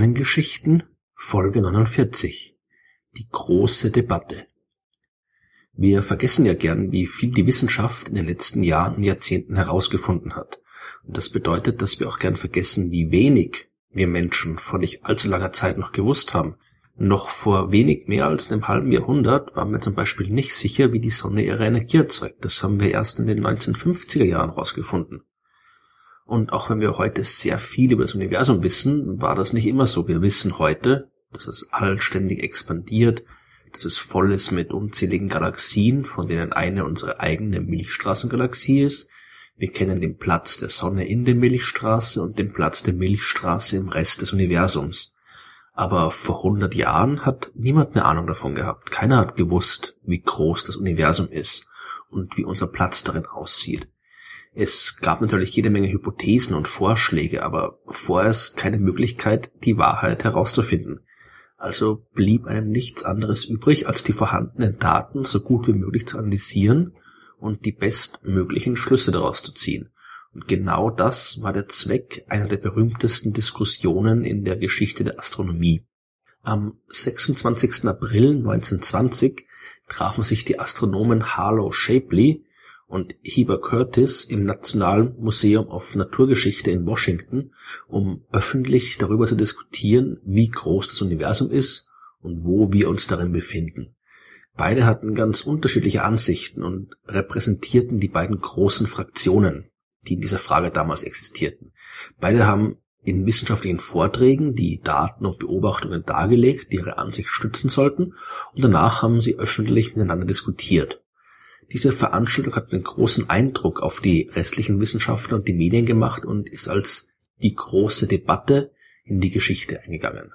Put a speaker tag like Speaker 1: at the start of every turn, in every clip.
Speaker 1: Sternengeschichten Folge 49 Die große Debatte Wir vergessen ja gern, wie viel die Wissenschaft in den letzten Jahren und Jahrzehnten herausgefunden hat. Und das bedeutet, dass wir auch gern vergessen, wie wenig wir Menschen vor nicht allzu langer Zeit noch gewusst haben. Noch vor wenig mehr als einem halben Jahrhundert waren wir zum Beispiel nicht sicher, wie die Sonne ihre Energie erzeugt. Das haben wir erst in den 1950er Jahren herausgefunden. Und auch wenn wir heute sehr viel über das Universum wissen, war das nicht immer so. Wir wissen heute, dass das All ständig expandiert, dass es voll ist mit unzähligen Galaxien, von denen eine unsere eigene Milchstraßengalaxie ist. Wir kennen den Platz der Sonne in der Milchstraße und den Platz der Milchstraße im Rest des Universums. Aber vor 100 Jahren hat niemand eine Ahnung davon gehabt. Keiner hat gewusst, wie groß das Universum ist und wie unser Platz darin aussieht. Es gab natürlich jede Menge Hypothesen und Vorschläge, aber vorerst keine Möglichkeit, die Wahrheit herauszufinden. Also blieb einem nichts anderes übrig, als die vorhandenen Daten so gut wie möglich zu analysieren und die bestmöglichen Schlüsse daraus zu ziehen. Und genau das war der Zweck einer der berühmtesten Diskussionen in der Geschichte der Astronomie. Am 26. April 1920 trafen sich die Astronomen Harlow Shapley und Heber Curtis im National Museum of Naturgeschichte in Washington, um öffentlich darüber zu diskutieren, wie groß das Universum ist und wo wir uns darin befinden. Beide hatten ganz unterschiedliche Ansichten und repräsentierten die beiden großen Fraktionen, die in dieser Frage damals existierten. Beide haben in wissenschaftlichen Vorträgen die Daten und Beobachtungen dargelegt, die ihre Ansicht stützen sollten, und danach haben sie öffentlich miteinander diskutiert. Diese Veranstaltung hat einen großen Eindruck auf die restlichen Wissenschaftler und die Medien gemacht und ist als die große Debatte in die Geschichte eingegangen.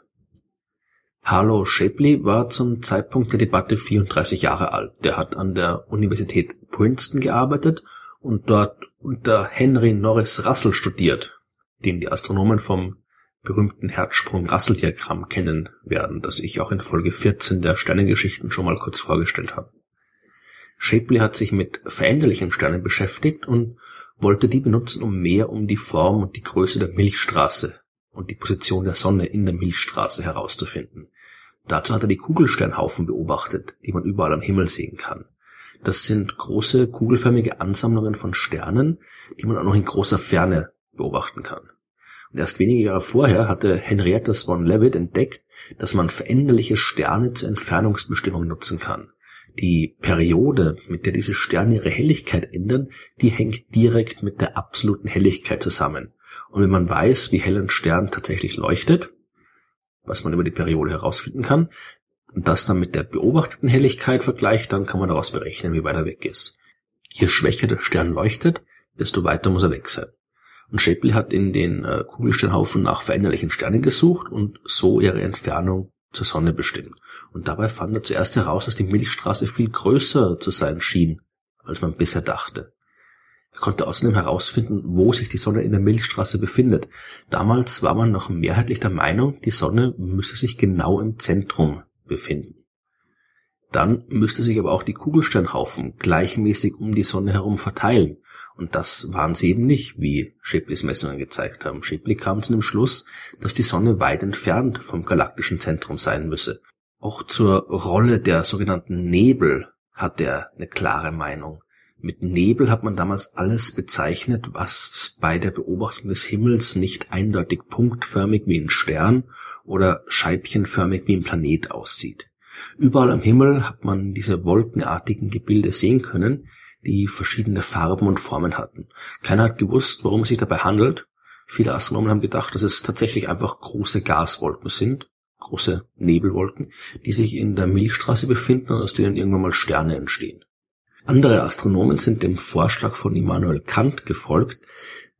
Speaker 1: Harlow Shapley war zum Zeitpunkt der Debatte 34 Jahre alt. Der hat an der Universität Princeton gearbeitet und dort unter Henry Norris Russell studiert, den die Astronomen vom berühmten Herzsprung-Russell-Diagramm kennen werden, das ich auch in Folge 14 der Sternengeschichten schon mal kurz vorgestellt habe. Shapley hat sich mit veränderlichen Sternen beschäftigt und wollte die benutzen, um mehr um die Form und die Größe der Milchstraße und die Position der Sonne in der Milchstraße herauszufinden. Dazu hat er die Kugelsternhaufen beobachtet, die man überall am Himmel sehen kann. Das sind große kugelförmige Ansammlungen von Sternen, die man auch noch in großer Ferne beobachten kann. Und erst wenige Jahre vorher hatte Henrietta Swan Leavitt entdeckt, dass man veränderliche Sterne zur Entfernungsbestimmung nutzen kann. Die Periode, mit der diese Sterne ihre Helligkeit ändern, die hängt direkt mit der absoluten Helligkeit zusammen. Und wenn man weiß, wie hell ein Stern tatsächlich leuchtet, was man über die Periode herausfinden kann, und das dann mit der beobachteten Helligkeit vergleicht, dann kann man daraus berechnen, wie weit er weg ist. Je schwächer der Stern leuchtet, desto weiter muss er weg sein. Und Shapley hat in den äh, Kugelsternhaufen nach veränderlichen Sternen gesucht und so ihre Entfernung zur Sonne bestimmt. Und dabei fand er zuerst heraus, dass die Milchstraße viel größer zu sein schien, als man bisher dachte. Er konnte außerdem herausfinden, wo sich die Sonne in der Milchstraße befindet. Damals war man noch mehrheitlich der Meinung, die Sonne müsse sich genau im Zentrum befinden. Dann müsste sich aber auch die Kugelsternhaufen gleichmäßig um die Sonne herum verteilen. Und das waren sie eben nicht, wie Shapleys Messungen gezeigt haben. Shapley kam zu dem Schluss, dass die Sonne weit entfernt vom galaktischen Zentrum sein müsse. Auch zur Rolle der sogenannten Nebel hat er eine klare Meinung. Mit Nebel hat man damals alles bezeichnet, was bei der Beobachtung des Himmels nicht eindeutig punktförmig wie ein Stern oder scheibchenförmig wie ein Planet aussieht. Überall am Himmel hat man diese wolkenartigen Gebilde sehen können, die verschiedene Farben und Formen hatten. Keiner hat gewusst, worum es sich dabei handelt. Viele Astronomen haben gedacht, dass es tatsächlich einfach große Gaswolken sind, große Nebelwolken, die sich in der Milchstraße befinden und aus denen irgendwann mal Sterne entstehen. Andere Astronomen sind dem Vorschlag von Immanuel Kant gefolgt,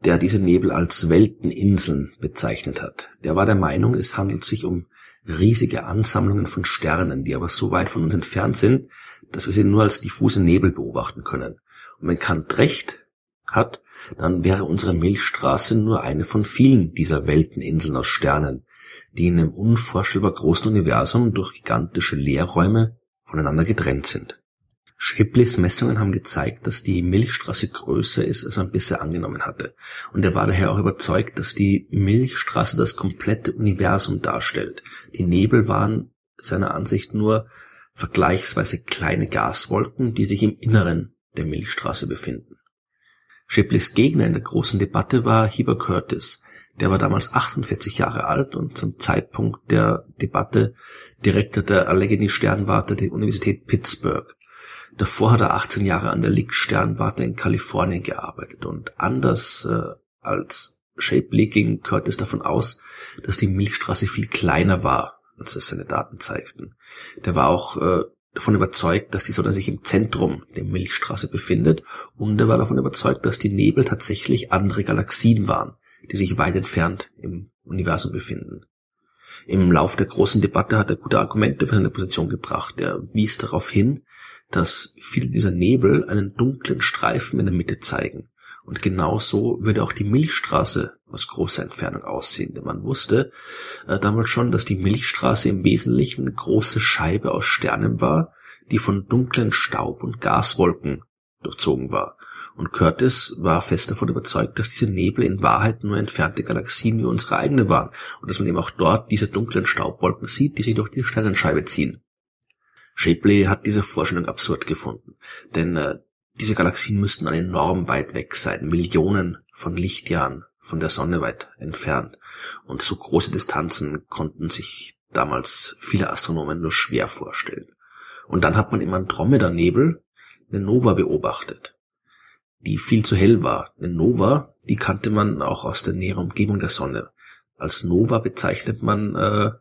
Speaker 1: der diese Nebel als Welteninseln bezeichnet hat. Der war der Meinung, es handelt sich um riesige Ansammlungen von Sternen, die aber so weit von uns entfernt sind, dass wir sie nur als diffuse Nebel beobachten können. Und wenn Kant recht hat, dann wäre unsere Milchstraße nur eine von vielen dieser Welteninseln aus Sternen, die in einem unvorstellbar großen Universum durch gigantische Leerräume voneinander getrennt sind. Shapleys Messungen haben gezeigt, dass die Milchstraße größer ist, als man bisher angenommen hatte. Und er war daher auch überzeugt, dass die Milchstraße das komplette Universum darstellt. Die Nebel waren seiner Ansicht nur vergleichsweise kleine Gaswolken, die sich im Inneren der Milchstraße befinden. Shapleys Gegner in der großen Debatte war Heber Curtis. Der war damals 48 Jahre alt und zum Zeitpunkt der Debatte Direktor der Allegheny Sternwarte der Universität Pittsburgh. Davor hat er 18 Jahre an der Lick Sternwarte in Kalifornien gearbeitet und anders äh, als Shapley ging Curtis davon aus, dass die Milchstraße viel kleiner war, als es seine Daten zeigten. Der war auch äh, davon überzeugt, dass die Sonne sich im Zentrum der Milchstraße befindet und er war davon überzeugt, dass die Nebel tatsächlich andere Galaxien waren, die sich weit entfernt im Universum befinden. Im Lauf der großen Debatte hat er gute Argumente für seine Position gebracht. Er wies darauf hin, dass viele dieser Nebel einen dunklen Streifen in der Mitte zeigen. Und genau so würde auch die Milchstraße aus großer Entfernung aussehen. Denn man wusste äh, damals schon, dass die Milchstraße im Wesentlichen eine große Scheibe aus Sternen war, die von dunklen Staub- und Gaswolken durchzogen war. Und Curtis war fest davon überzeugt, dass diese Nebel in Wahrheit nur entfernte Galaxien wie unsere eigene waren und dass man eben auch dort diese dunklen Staubwolken sieht, die sich durch die Sternenscheibe ziehen. Shapley hat diese Vorstellung absurd gefunden, denn äh, diese Galaxien müssten enorm weit weg sein, Millionen von Lichtjahren von der Sonne weit entfernt. Und so große Distanzen konnten sich damals viele Astronomen nur schwer vorstellen. Und dann hat man im Andromeda-Nebel eine Nova beobachtet, die viel zu hell war. Eine Nova, die kannte man auch aus der näheren Umgebung der Sonne. Als Nova bezeichnet man äh,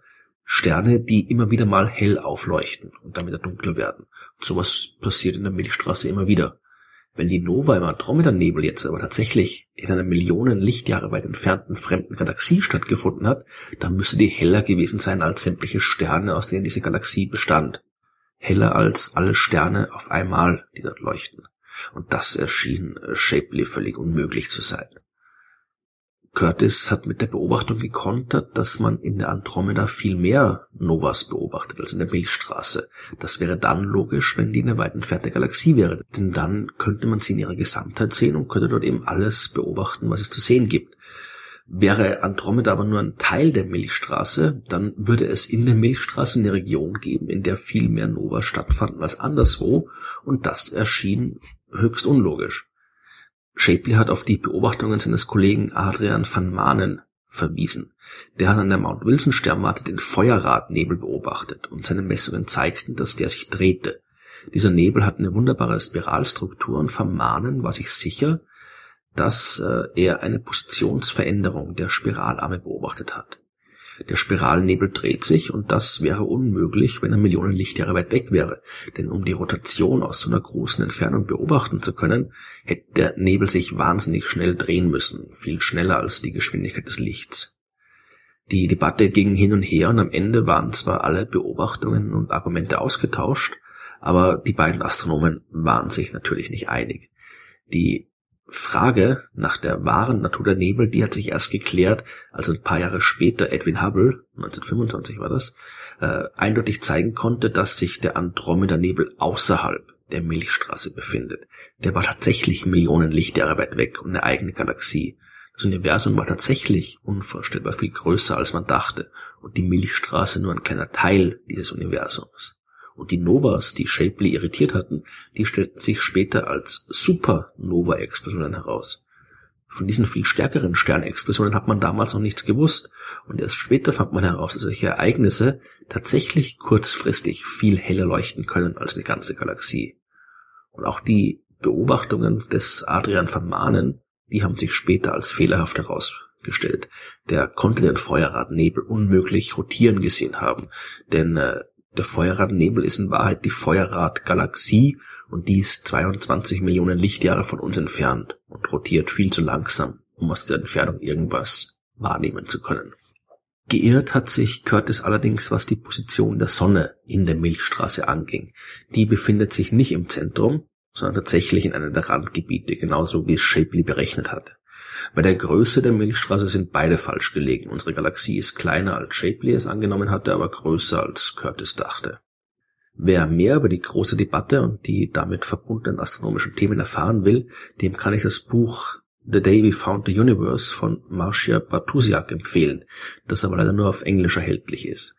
Speaker 1: Sterne, die immer wieder mal hell aufleuchten und dann wieder dunkler werden. Und sowas passiert in der Milchstraße immer wieder. Wenn die Nova im Andromeda-Nebel jetzt aber tatsächlich in einer Millionen Lichtjahre weit entfernten fremden Galaxie stattgefunden hat, dann müsste die heller gewesen sein als sämtliche Sterne, aus denen diese Galaxie bestand. Heller als alle Sterne auf einmal, die dort leuchten. Und das erschien Shapley völlig unmöglich zu sein. Curtis hat mit der Beobachtung gekontert, dass man in der Andromeda viel mehr Novas beobachtet als in der Milchstraße. Das wäre dann logisch, wenn die eine weit entfernte Galaxie wäre, denn dann könnte man sie in ihrer Gesamtheit sehen und könnte dort eben alles beobachten, was es zu sehen gibt. Wäre Andromeda aber nur ein Teil der Milchstraße, dann würde es in der Milchstraße eine Region geben, in der viel mehr Nova stattfanden als anderswo, und das erschien höchst unlogisch. Shapley hat auf die Beobachtungen seines Kollegen Adrian van Manen verwiesen. Der hat an der Mount Wilson Sternwarte den Feuerradnebel beobachtet und seine Messungen zeigten, dass der sich drehte. Dieser Nebel hat eine wunderbare Spiralstruktur und Van Manen war sich sicher, dass äh, er eine Positionsveränderung der Spiralarme beobachtet hat. Der Spiralnebel dreht sich und das wäre unmöglich, wenn er Millionen Lichtjahre weit weg wäre. Denn um die Rotation aus so einer großen Entfernung beobachten zu können, hätte der Nebel sich wahnsinnig schnell drehen müssen, viel schneller als die Geschwindigkeit des Lichts. Die Debatte ging hin und her und am Ende waren zwar alle Beobachtungen und Argumente ausgetauscht, aber die beiden Astronomen waren sich natürlich nicht einig. Die Frage nach der wahren Natur der Nebel, die hat sich erst geklärt, als ein paar Jahre später Edwin Hubble, 1925 war das, äh, eindeutig zeigen konnte, dass sich der Andromeda-Nebel außerhalb der Milchstraße befindet. Der war tatsächlich Millionen Lichtjahre weit weg und eine eigene Galaxie. Das Universum war tatsächlich unvorstellbar viel größer, als man dachte, und die Milchstraße nur ein kleiner Teil dieses Universums und die Novas, die Shapley irritiert hatten, die stellten sich später als Supernova-Explosionen heraus. Von diesen viel stärkeren Sternexplosionen hat man damals noch nichts gewusst und erst später fand man heraus, dass solche Ereignisse tatsächlich kurzfristig viel heller leuchten können als eine ganze Galaxie. Und auch die Beobachtungen des Adrian van Manen, die haben sich später als fehlerhaft herausgestellt. Der konnte den Feuerradnebel unmöglich rotieren gesehen haben, denn äh, der Feuerradnebel ist in Wahrheit die Feuerradgalaxie und die ist 22 Millionen Lichtjahre von uns entfernt und rotiert viel zu langsam, um aus der Entfernung irgendwas wahrnehmen zu können. Geirrt hat sich Curtis allerdings, was die Position der Sonne in der Milchstraße anging. Die befindet sich nicht im Zentrum, sondern tatsächlich in einem der Randgebiete, genauso wie es Shapley berechnet hatte. Bei der Größe der Milchstraße sind beide falsch gelegen. Unsere Galaxie ist kleiner als Shapley es angenommen hatte, aber größer als Curtis dachte. Wer mehr über die große Debatte und die damit verbundenen astronomischen Themen erfahren will, dem kann ich das Buch The Day We Found the Universe von Marcia Bartusiak empfehlen, das aber leider nur auf Englisch erhältlich ist.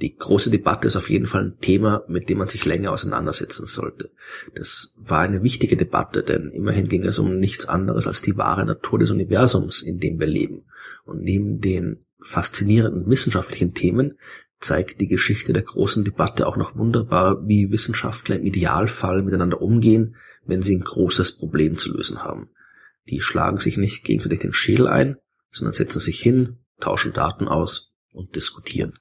Speaker 1: Die große Debatte ist auf jeden Fall ein Thema, mit dem man sich länger auseinandersetzen sollte. Das war eine wichtige Debatte, denn immerhin ging es um nichts anderes als die wahre Natur des Universums, in dem wir leben. Und neben den faszinierenden wissenschaftlichen Themen zeigt die Geschichte der großen Debatte auch noch wunderbar, wie Wissenschaftler im Idealfall miteinander umgehen, wenn sie ein großes Problem zu lösen haben. Die schlagen sich nicht gegenseitig den Schädel ein, sondern setzen sich hin, tauschen Daten aus und diskutieren.